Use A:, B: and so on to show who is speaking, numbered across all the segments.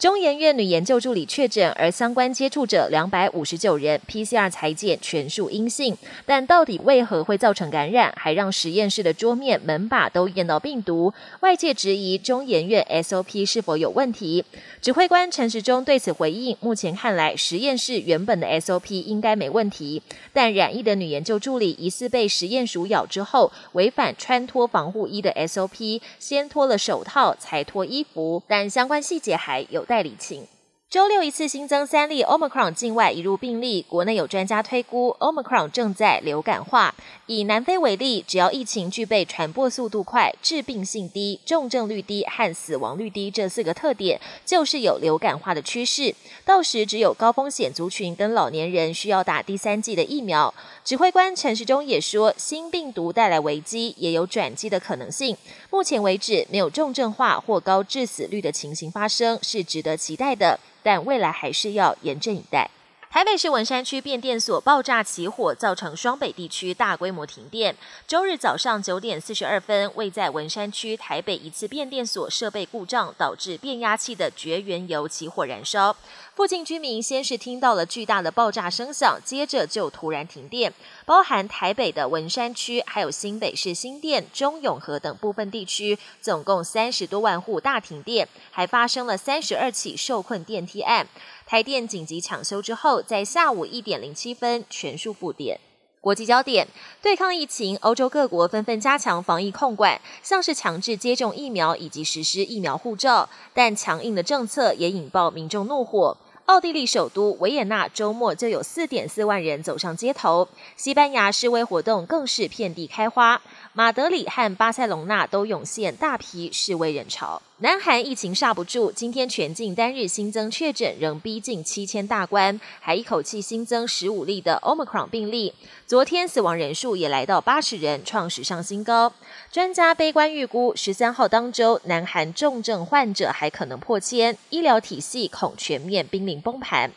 A: 中研院女研究助理确诊，而相关接触者两百五十九人 PCR 裁检全数阴性，但到底为何会造成感染，还让实验室的桌面门把都验到病毒？外界质疑中研院 SOP 是否有问题？指挥官陈时中对此回应：目前看来，实验室原本的 SOP 应该没问题，但染疫的女研究助理疑似被实验鼠咬之后，违反穿脱防护衣的 SOP，先脱了手套才脱衣服，但相关细节还有。代理情。周六一次新增三例 Omicron 境外移入病例，国内有专家推估 Omicron 正在流感化。以南非为例，只要疫情具备传播速度快、致病性低、重症率低和死亡率低这四个特点，就是有流感化的趋势。到时只有高风险族群跟老年人需要打第三剂的疫苗。指挥官陈时中也说，新病毒带来危机，也有转机的可能性。目前为止，没有重症化或高致死率的情形发生，是值得期待的。但未来还是要严阵以待。台北市文山区变电所爆炸起火，造成双北地区大规模停电。周日早上九点四十二分，位在文山区台北一次变电所设备故障，导致变压器的绝缘油起火燃烧。附近居民先是听到了巨大的爆炸声响，接着就突然停电。包含台北的文山区，还有新北市新店、中永和等部分地区，总共三十多万户大停电，还发生了三十二起受困电梯案。台电紧急抢修之后，在下午一点零七分全数复电。国际焦点：对抗疫情，欧洲各国纷纷加强防疫控管，像是强制接种疫苗以及实施疫苗护照，但强硬的政策也引爆民众怒火。奥地利首都维也纳周末就有四点四万人走上街头，西班牙示威活动更是遍地开花，马德里和巴塞隆纳都涌现大批示威人潮。南韩疫情刹不住，今天全境单日新增确诊仍逼近七千大关，还一口气新增十五例的 Omicron 病例。昨天死亡人数也来到八十人，创史上新高。专家悲观预估，十三号当周南韩重症患者还可能破千，医疗体系恐全面濒临崩盘。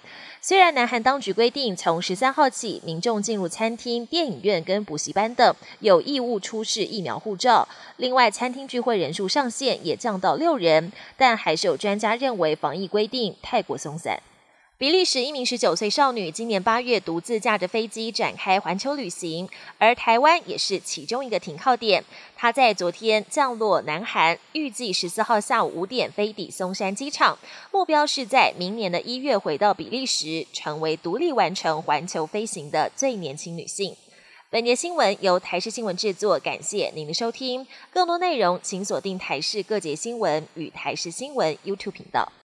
A: 虽然南韩当局规定，从十三号起，民众进入餐厅、电影院跟补习班等，有义务出示疫苗护照。另外，餐厅聚会人数上限也降到六人，但还是有专家认为防疫规定太过松散。比利时一名十九岁少女今年八月独自驾着飞机展开环球旅行，而台湾也是其中一个停靠点。她在昨天降落南韩，预计十四号下午五点飞抵松山机场，目标是在明年的一月回到比利时，成为独立完成环球飞行的最年轻女性。本节新闻由台视新闻制作，感谢您的收听。更多内容请锁定台视各节新闻与台视新闻 YouTube 频道。